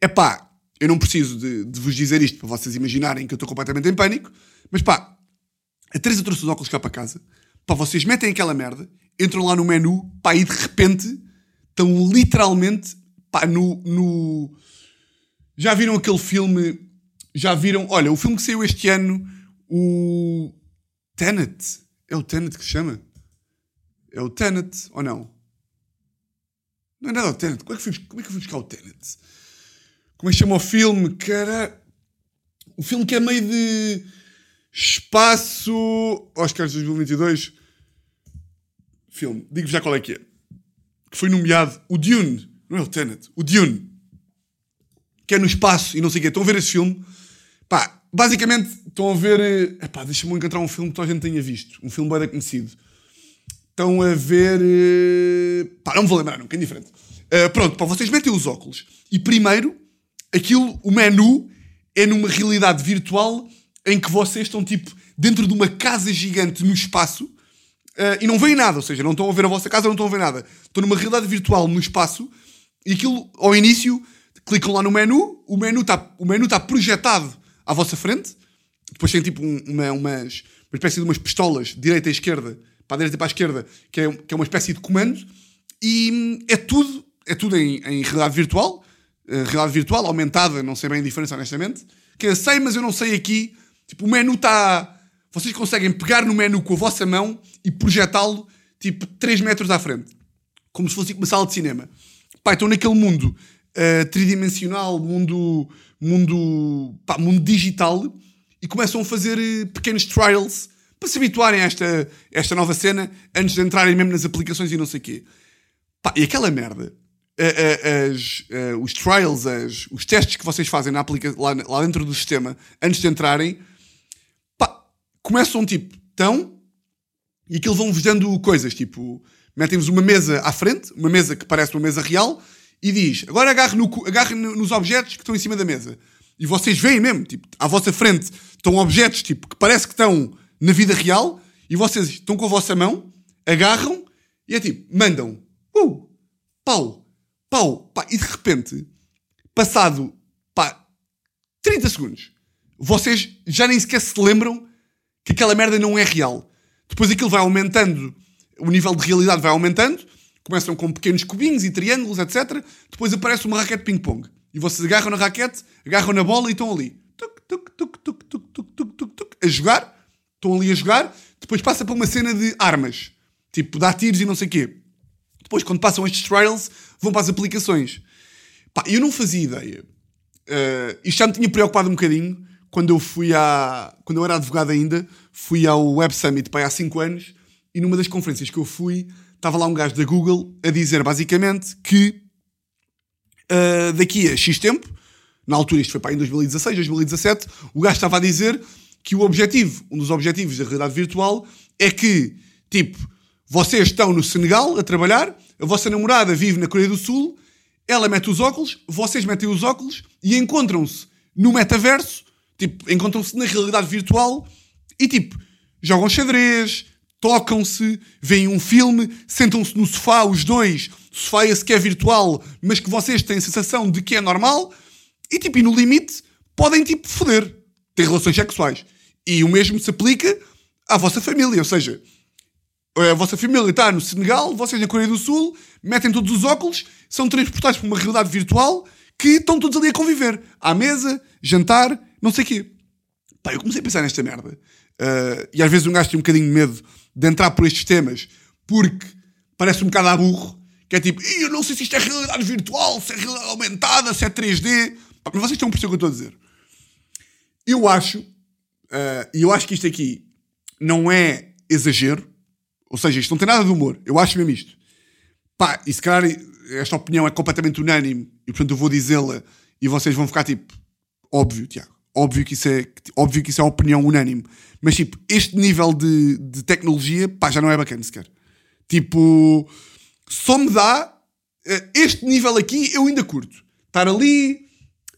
É pá, eu não preciso de, de vos dizer isto para vocês imaginarem que eu estou completamente em pânico, mas pá, a Teresa trouxe os óculos cá para casa, pá, vocês metem aquela merda, entram lá no menu, pá, e de repente estão literalmente, pá, no, no... Já viram aquele filme, já viram, olha, o filme que saiu este ano, o Tenet, é o Tenet que se chama? É o Tenet, ou não? Não é nada o Tenet, como é que fui, como é que fui buscar o Tenet? Como é que chama o filme? Cara... O filme que é meio de espaço. Oscars 2022. Filme. Digo-vos já qual é que é. Que foi nomeado o Dune. Não é o Tenet. O Dune. Que é no espaço e não sei o quê. Estão a ver esse filme? Pá, basicamente estão a ver. eh, Epá, deixa-me encontrar um filme que toda a gente tenha visto. Um filme bem conhecido. Estão a ver. eh, Pá, não me vou lembrar nunca, é diferente. Uh, pronto, pá, vocês metem os óculos. E primeiro, aquilo, o menu é numa realidade virtual em que vocês estão tipo dentro de uma casa gigante no espaço uh, e não veem nada, ou seja, não estão a ver a vossa casa, não estão a ver nada. Estão numa realidade virtual no espaço e aquilo, ao início, clicam lá no menu, o menu está o menu tá projetado à vossa frente, depois tem tipo um, uma, umas, uma espécie de umas pistolas, direita e esquerda, para a direita e para a esquerda, que é, que é uma espécie de comando, e hum, é tudo, é tudo em, em realidade virtual, realidade virtual, aumentada, não sei bem a diferença honestamente, que eu sei, mas eu não sei aqui, tipo, o menu está... Vocês conseguem pegar no menu com a vossa mão e projetá-lo, tipo, 3 metros à frente. Como se fosse uma sala de cinema. Pá, estão naquele mundo uh, tridimensional, mundo, mundo, pá, mundo digital, e começam a fazer uh, pequenos trials para se habituarem a esta, esta nova cena antes de entrarem mesmo nas aplicações e não sei o quê. Pá, e aquela merda, uh, as, os trials, as, os testes que vocês fazem na aplica lá, lá dentro do sistema antes de entrarem, pá, começam tipo, tão, e aquilo vão-vos dando coisas, tipo, metem-vos uma mesa à frente, uma mesa que parece uma mesa real, e diz: agora agarre, no, agarre nos objetos que estão em cima da mesa. E vocês veem mesmo, tipo, à vossa frente estão objetos tipo, que parece que estão na vida real, e vocês estão com a vossa mão, agarram, e é tipo, mandam, uh, pau, pau, pá, e de repente, passado, pá, 30 segundos, vocês já nem sequer se lembram que aquela merda não é real. Depois aquilo vai aumentando, o nível de realidade vai aumentando, começam com pequenos cubinhos e triângulos, etc. Depois aparece uma raquete ping-pong. E vocês agarram na raquete, agarram na bola e estão ali. Tuc, tuc, tuc, tuc, tuc, tuc, tuc, tuc, tuc, a jogar. Estão ali a jogar. Depois passa para uma cena de armas. Tipo, dá tiros e não sei o quê. Depois, quando passam estes trials, vão para as aplicações. Pá, eu não fazia ideia. Uh, isto já me tinha preocupado um bocadinho quando eu fui à. Quando eu era advogado ainda, fui ao Web Summit pá, há 5 anos e numa das conferências que eu fui, estava lá um gajo da Google a dizer basicamente que uh, daqui a X tempo, na altura isto foi para em 2016, 2017, o gajo estava a dizer que o objetivo, um dos objetivos da realidade virtual é que, tipo, vocês estão no Senegal a trabalhar, a vossa namorada vive na Coreia do Sul, ela mete os óculos, vocês metem os óculos e encontram-se no metaverso, tipo, encontram-se na realidade virtual e, tipo, jogam xadrez, tocam-se, veem um filme, sentam-se no sofá, os dois, sofá esse que é virtual, mas que vocês têm a sensação de que é normal, e tipo, e no limite, podem tipo foder, ter relações sexuais. E o mesmo se aplica à vossa família, ou seja, a vossa família está no Senegal, vocês na Coreia do Sul, metem todos os óculos, são transportados para uma realidade virtual que estão todos ali a conviver. À mesa, jantar, não sei o quê. Pá, eu comecei a pensar nesta merda. Uh, e às vezes um gajo tem um bocadinho de medo de entrar por estes temas, porque parece um bocado a burro, que é tipo, eu não sei se isto é realidade virtual, se é realidade aumentada, se é 3D. Mas vocês estão a perceber o que eu estou a dizer. Eu acho, uh, e eu acho que isto aqui não é exagero, ou seja, isto não tem nada de humor, eu acho mesmo isto. Pá, e se calhar esta opinião é completamente unânime, e portanto eu vou dizê-la, e vocês vão ficar tipo, óbvio, Tiago. Óbvio que isso é, óbvio que isso é opinião unânime. Mas, tipo, este nível de, de tecnologia, pá, já não é bacana sequer. Tipo, só me dá. Uh, este nível aqui eu ainda curto. Estar ali,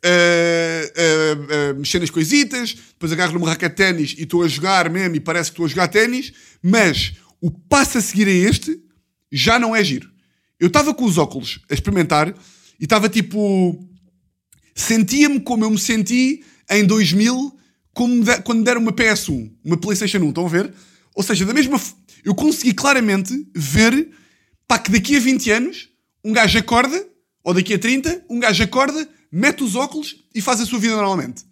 uh, uh, mexer nas coisitas, depois agarro numa raquete de ténis e estou a jogar mesmo e parece que estou a jogar ténis, mas o passo a seguir a este já não é giro. Eu estava com os óculos a experimentar e estava tipo. Sentia-me como eu me senti em 2000 como de, quando deram uma PS1, uma PlayStation 1, estão a ver? Ou seja, da mesma. Eu consegui claramente ver pá, que daqui a 20 anos um gajo acorda, ou daqui a 30, um gajo acorda, mete os óculos e faz a sua vida normalmente.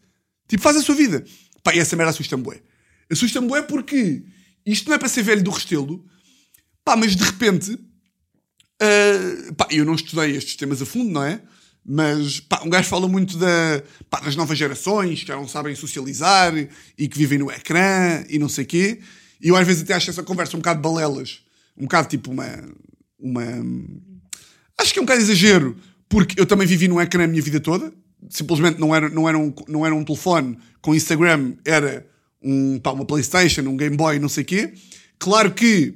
Tipo, faz a sua vida. Pá, e essa merda assusta-me bué. Assusta-me bué porque isto não é para ser velho do restelo, pá, mas de repente. Uh, pá, eu não estudei estes temas a fundo, não é? Mas pá, um gajo fala muito da, pá, das novas gerações que já não sabem socializar e que vivem no ecrã e não sei quê. E eu às vezes até acho essa conversa um bocado balelas, um bocado tipo uma. uma acho que é um bocado exagero, porque eu também vivi no ecrã a minha vida toda. Simplesmente não era, não era, um, não era um telefone com Instagram, era um, pá, uma PlayStation, um Game Boy, não sei o quê. Claro que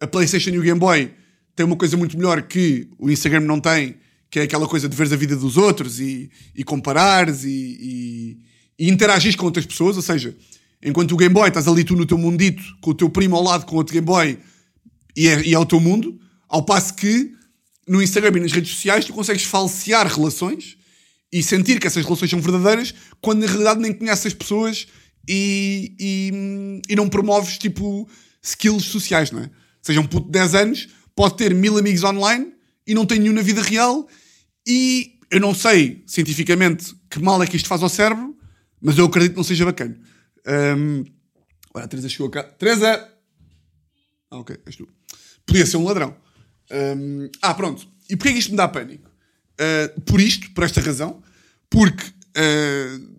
a PlayStation e o Game Boy tem uma coisa muito melhor que o Instagram não tem, que é aquela coisa de veres a vida dos outros e, e comparares e, e, e interagires com outras pessoas. Ou seja, enquanto o Game Boy estás ali tu no teu mundito, com o teu primo ao lado com outro Game Boy e é, e é o teu mundo, ao passo que no Instagram e nas redes sociais tu consegues falsear relações e sentir que essas relações são verdadeiras quando na realidade nem conheces as pessoas e, e, e não promoves tipo skills sociais, não é? Seja um puto de 10 anos, pode ter mil amigos online e não tem nenhum na vida real e eu não sei cientificamente que mal é que isto faz ao cérebro, mas eu acredito que não seja bacana. Um, olha, a Teresa chegou cá. Teresa! Ah, ok, és tu. Podia ser um ladrão. Um, ah, pronto. E porquê que isto me dá pânico? Uh, por isto, por esta razão, porque uh,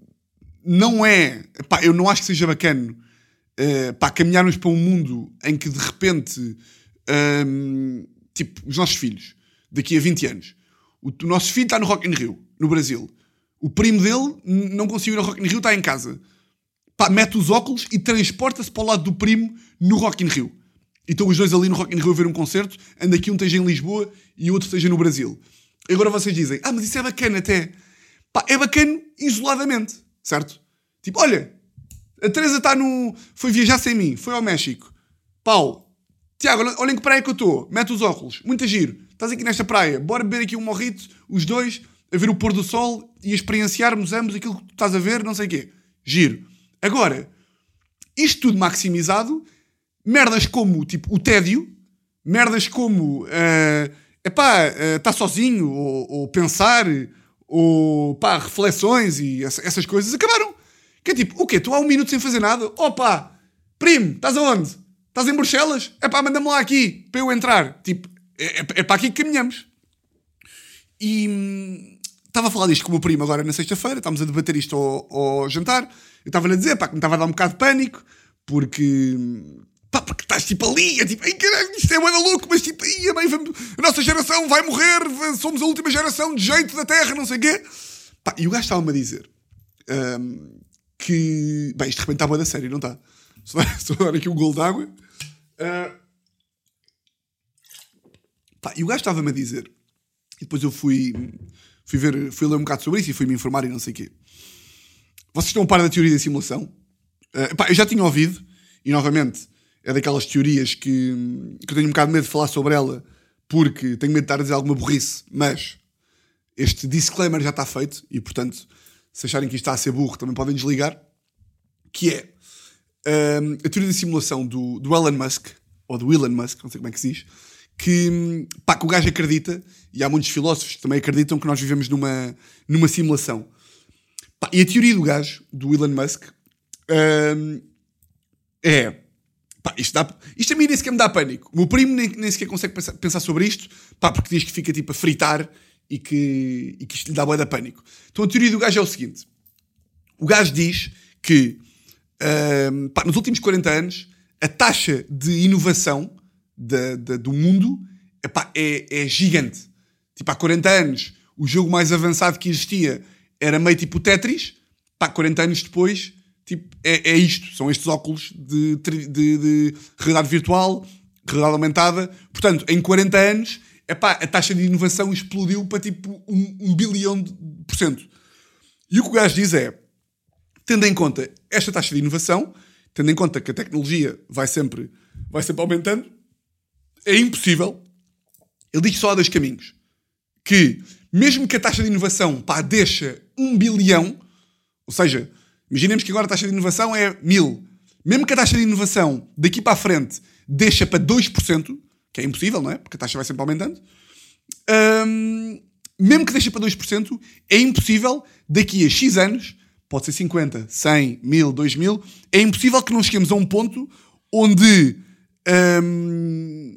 não é. Pá, eu não acho que seja bacana uh, pá, caminharmos para um mundo em que de repente. Um, tipo, os nossos filhos, daqui a 20 anos, o, o nosso filho está no Rock in Rio, no Brasil. O primo dele não conseguiu ir ao Rock in Rio, está em casa. Pá, mete os óculos e transporta-se para o lado do primo no Rock in Rio. E estão os dois ali no Rock in Rio a ver um concerto, anda aqui um esteja em Lisboa e o outro esteja no Brasil. E agora vocês dizem, ah, mas isso é bacana até. Pá, é bacana isoladamente, certo? Tipo, olha, a Teresa está no... foi viajar sem mim, foi ao México. Pau, Tiago, olha em que praia que eu estou, mete os óculos, muito giro. Estás aqui nesta praia, bora beber aqui um morrito, os dois, a ver o pôr do sol e a experienciarmos ambos aquilo que tu estás a ver, não sei o quê. Giro. Agora, isto tudo maximizado, merdas como, tipo, o tédio, merdas como... Uh, epá, estar sozinho, ou, ou, pensar, ou pá, reflexões e essas coisas acabaram. Que é tipo, o quê? Tu há um minuto sem fazer nada? Opa, primo, estás aonde? Estás em Bruxelas? É pá, manda-me lá aqui, para eu entrar. Tipo, é, é, é para aqui que caminhamos. E hum, estava a falar disto com o meu primo agora na sexta-feira, estávamos a debater isto ao, ao jantar. Eu estava-lhe a dizer, pá, que me estava a dar um bocado de pânico, porque hum, Pá, porque estás tipo ali, é tipo, ai caralho, isto é uma louco, mas tipo, ia bem, vamos, a nossa geração vai morrer, somos a última geração de jeito da Terra, não sei o quê. Pá, e o gajo estava-me a dizer um, que. Bem, isto de repente está boa da série, não está? Estou a dar aqui um gol de água. Uh, pá, e o gajo estava-me a dizer, e depois eu fui, fui ver, fui ler um bocado sobre isso e fui-me informar e não sei o quê. Vocês estão a par da teoria da simulação? Uh, pá, eu já tinha ouvido, e novamente é daquelas teorias que, que eu tenho um bocado de medo de falar sobre ela, porque tenho medo de estar a dizer alguma burrice, mas este disclaimer já está feito, e portanto, se acharem que isto está a ser burro, também podem desligar, que é um, a teoria da simulação do, do Elon Musk, ou do Elon Musk, não sei como é que se diz, que, pá, que o gajo acredita, e há muitos filósofos que também acreditam que nós vivemos numa, numa simulação. Pá, e a teoria do gajo, do Elon Musk, um, é Pá, isto, dá, isto a mim nem sequer me dá pânico. O meu primo nem, nem sequer consegue pensar, pensar, sobre isto, pá, porque diz que fica tipo a fritar e que, e que isto lhe dá boa da pânico. Então a teoria do gajo é o seguinte: o gajo diz que pá, nos últimos 40 anos a taxa de inovação de, de, do mundo é, é gigante. Tipo, há 40 anos o jogo mais avançado que existia era meio tipo Tetris, pá, 40 anos depois Tipo, é, é isto. São estes óculos de, de, de realidade virtual, realidade aumentada. Portanto, em 40 anos, epá, a taxa de inovação explodiu para tipo um, um bilhão de por cento. E o que o gajo diz é, tendo em conta esta taxa de inovação, tendo em conta que a tecnologia vai sempre, vai sempre aumentando, é impossível. Ele diz só há dois caminhos. Que, mesmo que a taxa de inovação pá, deixa um bilhão, ou seja, Imaginemos que agora a taxa de inovação é 1000. Mesmo que a taxa de inovação daqui para a frente deixa para 2%, que é impossível, não é? Porque a taxa vai sempre aumentando. Hum, mesmo que deixe para 2%, é impossível daqui a X anos, pode ser 50, 100, 1000, 2000, é impossível que não cheguemos a um ponto onde hum,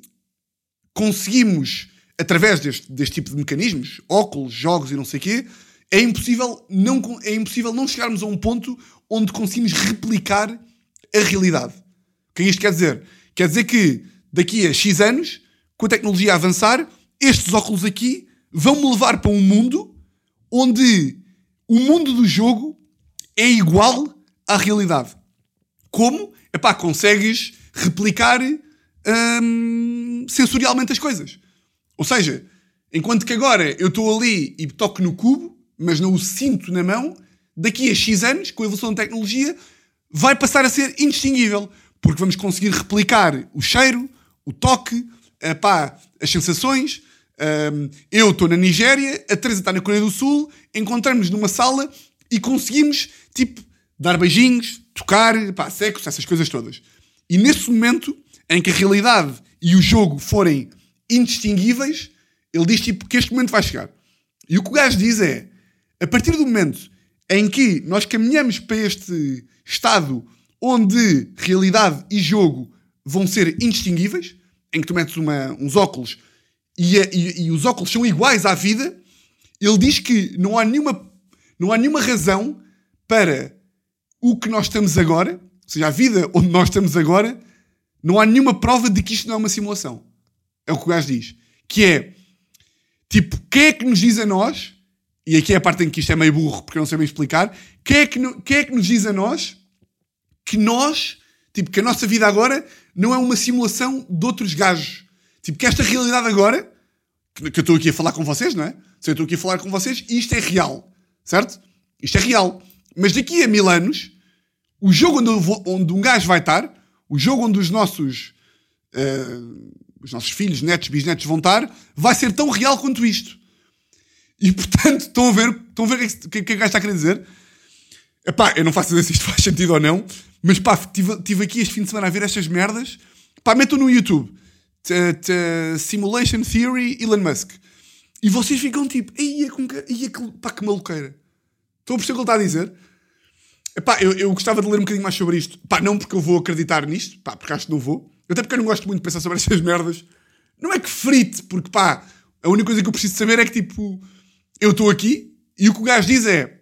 conseguimos, através deste, deste tipo de mecanismos, óculos, jogos e não sei o quê, é impossível não, é impossível não chegarmos a um ponto onde conseguimos replicar a realidade. O que é isto quer dizer? Quer dizer que daqui a X anos, com a tecnologia a avançar, estes óculos aqui vão-me levar para um mundo onde o mundo do jogo é igual à realidade. Como? Epá, consegues replicar hum, sensorialmente as coisas. Ou seja, enquanto que agora eu estou ali e toco no cubo, mas não o sinto na mão, daqui a X anos, com a evolução da tecnologia, vai passar a ser indistinguível. Porque vamos conseguir replicar o cheiro, o toque, epá, as sensações. Eu estou na Nigéria, a Teresa está na Coreia do Sul, encontramos numa sala e conseguimos, tipo, dar beijinhos, tocar, pá, sexo, essas coisas todas. E nesse momento em que a realidade e o jogo forem indistinguíveis, ele diz tipo que este momento vai chegar. E o que o gajo diz é: a partir do momento em que nós caminhamos para este estado onde realidade e jogo vão ser indistinguíveis, em que tu metes uma, uns óculos e, e, e, os óculos são iguais à vida, ele diz que não há nenhuma, não há nenhuma razão para o que nós estamos agora, ou seja, a vida onde nós estamos agora, não há nenhuma prova de que isto não é uma simulação. É o que o gajo diz. Que é, tipo, quem é que nos diz a nós, e aqui é a parte em que isto é meio burro, porque eu não sei bem explicar, quem é que, quem é que nos diz a nós que nós, tipo, que a nossa vida agora não é uma simulação de outros gajos. Tipo, que esta realidade agora, que eu estou aqui a falar com vocês, não é? Se eu estou aqui a falar com vocês, isto é real. Certo? Isto é real. Mas daqui a mil anos, o jogo onde, vou, onde um gajo vai estar, o jogo onde os nossos, uh, os nossos filhos, netos, bisnetos vão estar, vai ser tão real quanto isto. E portanto, estão a ver, estão a ver o que, que, que o gajo está a querer dizer? Epá, eu não faço ideia se isto faz sentido ou não, mas pá, tive, tive aqui este fim de semana a ver estas merdas. Pá, metam no YouTube. Simulation Theory Elon Musk. E vocês ficam tipo, ia com que, ia que, pá, que maluqueira. Estão a perceber o que ele está a dizer? Epá, eu, eu gostava de ler um bocadinho mais sobre isto. Pá, não porque eu vou acreditar nisto, pá, porque acho que não vou. Até porque eu não gosto muito de pensar sobre estas merdas. Não é que frite, porque pá, a única coisa que eu preciso saber é que tipo, eu estou aqui e o que o gajo diz é.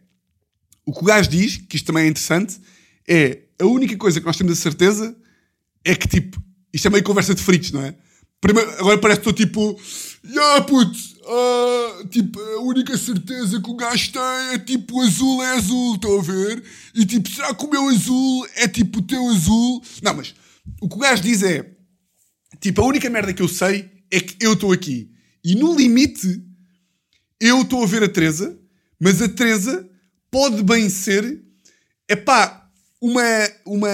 O que o gajo diz, que isto também é interessante, é a única coisa que nós temos a certeza é que tipo, isto é meio conversa de fritos, não é? Primeiro, agora parece que estou tipo, yeah, puto, uh, tipo, a única certeza que o gajo tem é tipo, azul é azul, estão a ver? E tipo, será que o meu azul é tipo o teu azul? Não, mas o que o gajo diz é, tipo, a única merda que eu sei é que eu estou aqui. E no limite, eu estou a ver a Teresa, mas a Teresa pode bem ser, é pá, uma, uma.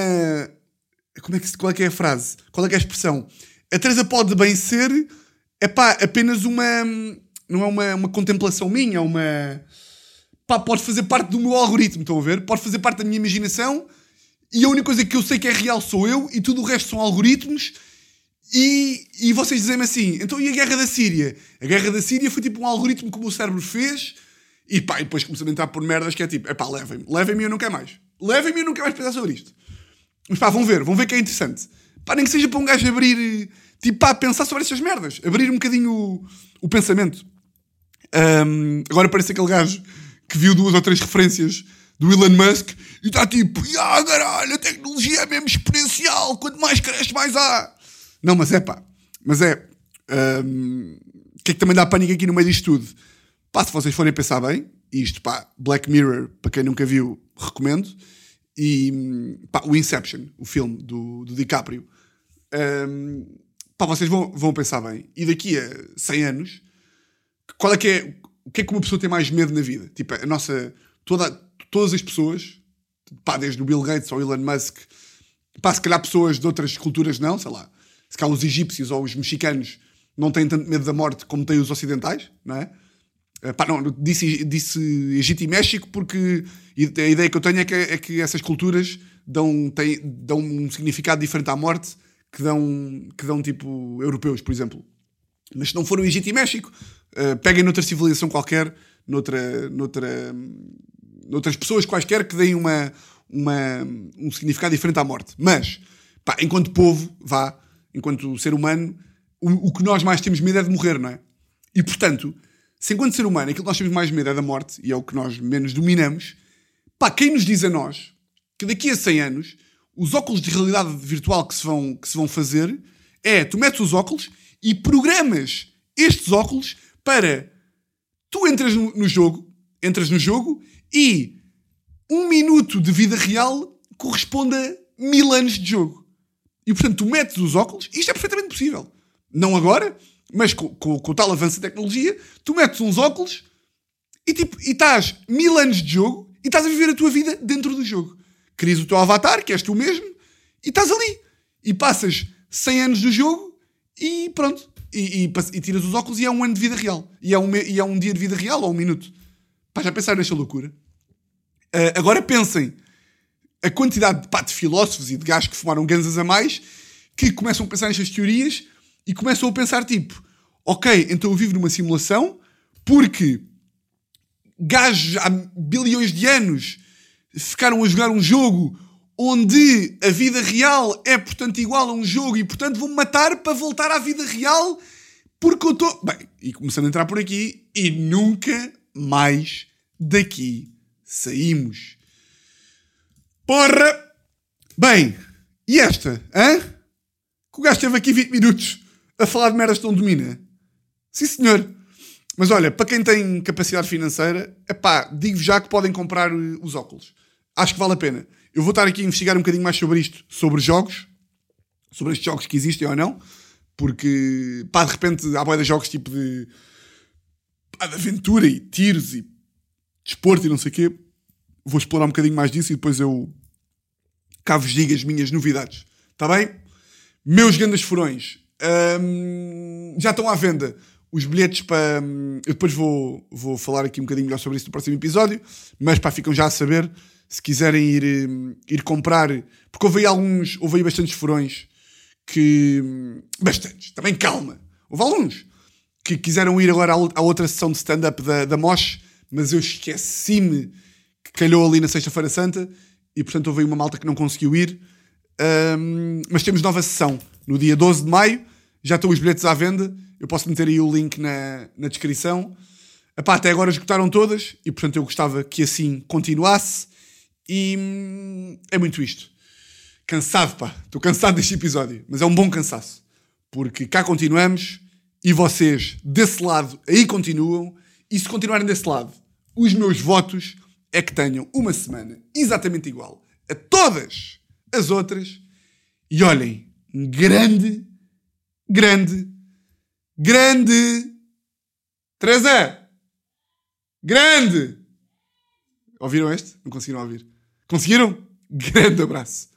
Como é que, qual é que é a frase? Qual é que é a expressão? A Teresa pode bem ser epá, apenas uma. Não é uma, uma contemplação minha, é uma. Pá, pode fazer parte do meu algoritmo, estão a ver? Pode fazer parte da minha imaginação e a única coisa que eu sei que é real sou eu e tudo o resto são algoritmos. E, e vocês dizem-me assim, então e a guerra da Síria? A guerra da Síria foi tipo um algoritmo que o meu cérebro fez e pá, e depois começou a entrar por merdas que é tipo, é pá, levem-me, levem-me e eu não quero mais. Levem-me e nunca mais pensar sobre isto. Mas pá, vão ver, vão ver que é interessante. Pá, nem que seja para um gajo abrir, tipo, pá, pensar sobre estas merdas. Abrir um bocadinho o, o pensamento. Um, agora parece aquele gajo que viu duas ou três referências do Elon Musk e está tipo, ah, caralho, a tecnologia é mesmo exponencial, quanto mais cresce, mais há. Não, mas é pá, mas é. Um, o que é que também dá pânico aqui no meio disto tudo? Pá, se vocês forem pensar bem, isto, pá, Black Mirror, para quem nunca viu, recomendo. E pá, o Inception, o filme do, do DiCaprio. Um, pá, vocês vão, vão pensar bem. E daqui a 100 anos, qual é que é, o que é que uma pessoa tem mais medo na vida? Tipo, a nossa, toda, todas as pessoas, pá, desde o Bill Gates ao Elon Musk, pá, se calhar pessoas de outras culturas não, sei lá, se calhar os egípcios ou os mexicanos não têm tanto medo da morte como têm os ocidentais, não é? Eh, pá, não, disse, disse Egito e México porque a ideia que eu tenho é que, é que essas culturas dão, têm, dão um significado diferente à morte que dão, que dão tipo europeus, por exemplo. Mas se não for o Egito e México, uh, peguem noutra civilização qualquer, noutra, noutra, noutras pessoas quaisquer que deem uma, uma, um significado diferente à morte. Mas, pá, enquanto povo, vá, enquanto ser humano, o, o que nós mais temos medo é de morrer, não é? E portanto se enquanto ser humano aquilo que nós temos mais medo é da morte, e é o que nós menos dominamos, pá, quem nos diz a nós que daqui a 100 anos os óculos de realidade virtual que se vão, que se vão fazer é, tu metes os óculos e programas estes óculos para tu entras no, no jogo, entras no jogo e um minuto de vida real corresponde a mil anos de jogo. E portanto tu metes os óculos, isto é perfeitamente possível. Não agora, Mas com, com, com o tal avanço da tecnologia, tu metes uns óculos e tipo, e estás mil anos de jogo e estás a viver a tua vida dentro do jogo. Crias o teu avatar, que és tu mesmo, e estás ali. E passas 100 anos do jogo e pronto. E, e, e tiras os óculos e é um ano de vida real. E é um, e é um dia de vida real ou um minuto. Pá, já pensaram nesta loucura? Uh, agora pensem a quantidade de, pá, de filósofos e de gajos que fumaram ganzas a mais que começam a pensar nestas teorias e começam a pensar tipo, ok, então eu vivo numa simulação porque gajos há bilhões de anos ficaram a jogar um jogo onde a vida real é, portanto, igual a um jogo e, portanto, vou-me matar para voltar à vida real porque eu estou. Bem, e começando a entrar por aqui e nunca mais daqui saímos. Porra! Bem, e esta, hã? Que o gajo esteve aqui 20 minutos a falar de merdas tão domina. Sim, senhor. Mas olha, para quem tem capacidade financeira, epá, digo já que podem comprar eh, os óculos. Acho que vale a pena. Eu vou estar aqui a investigar um bocadinho mais sobre isto, sobre jogos, sobre estes jogos que existem ou não, porque, pá, de repente há boia de jogos tipo de, pá, de aventura e tiros e desporto e não sei o quê. Vou explorar um bocadinho mais disso e depois eu cá vos digo as minhas novidades. Está bem? Meus grandes furões, hum, já estão à venda os bilhetes para. Hum, eu depois vou, vou falar aqui um bocadinho melhor sobre isso no próximo episódio, mas pá, ficam já a saber se quiserem ir, hum, ir comprar, porque houve aí alguns, houve aí bastantes furões que. Hum, bastantes, também calma. Houve alguns que quiseram ir agora à outra sessão de stand-up da, da Mosh, mas eu esqueci-me que calhou ali na Sexta-feira Santa e portanto houve aí uma malta que não conseguiu ir. Um, mas temos nova sessão no dia 12 de maio, já estão os bilhetes à venda eu posso meter aí o link na, na descrição. Epá, até agora esgotaram todas e, portanto, eu gostava que assim continuasse. E hum, é muito isto. Cansado, pá. Estou cansado deste episódio. Mas é um bom cansaço. Porque cá continuamos e vocês desse lado aí continuam. E se continuarem desse lado, os meus votos é que tenham uma semana exatamente igual a todas as outras. E olhem, grande, grande Grande. Teresa! Grande! Ouviram este? Não conseguiram ouvir. Conseguiram? Grande abraço.